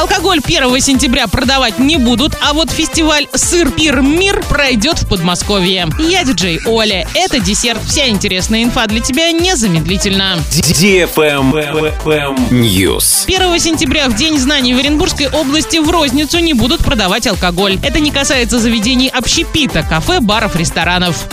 Алкоголь 1 сентября продавать не будут, а вот фестиваль «Сыр Пир Мир» пройдет в Подмосковье. Я диджей Оля. Это десерт. Вся интересная инфа для тебя незамедлительно. News. 1 сентября в День знаний в Оренбургской области в розницу не будут продавать алкоголь. Это не касается заведений общепита, кафе, баров, ресторанов.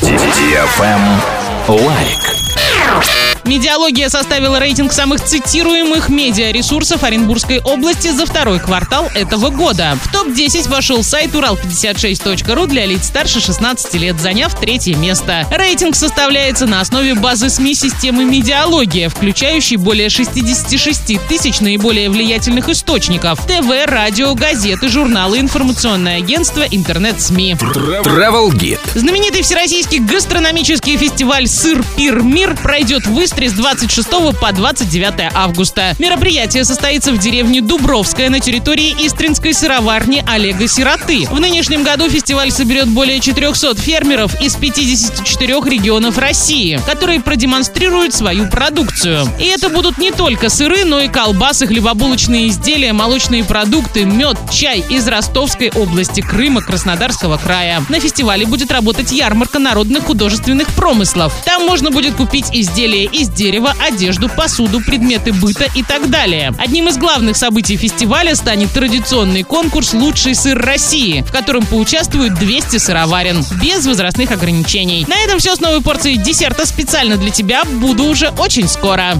Лайк. Медиалогия составила рейтинг самых цитируемых медиаресурсов Оренбургской области за второй квартал этого года. В топ-10 вошел сайт урал56.ру для лиц старше 16 лет, заняв третье место. Рейтинг составляется на основе базы СМИ системы медиалогия, включающей более 66 тысяч наиболее влиятельных источников – ТВ, радио, газеты, журналы, информационное агентство, интернет-СМИ. Travel Guide. Знаменитый всероссийский гастрономический фестиваль «Сыр Пир Мир» пройдет в Истре с 26 по 29 августа. Мероприятие состоится в деревне Дубровская на территории Истринской сыроварни Олега Сироты. В нынешнем году фестиваль соберет более 400 фермеров из 54 регионов России, которые продемонстрируют свою продукцию. И это будут не только сыры, но и колбасы, хлебобулочные изделия, молочные продукты, мед, чай из Ростовской области, Крыма, Краснодарского края. На фестивале будет работать ярмарка народных художественных промыслов. Там можно будет купить изделия из дерева, одежду, посуду, предметы быта и так далее. Одним из главных событий фестиваля станет традиционный конкурс «Лучший сыр России», в котором поучаствуют 200 сыроварен, без возрастных ограничений. На этом все с новой порцией десерта специально для тебя. Буду уже очень скоро.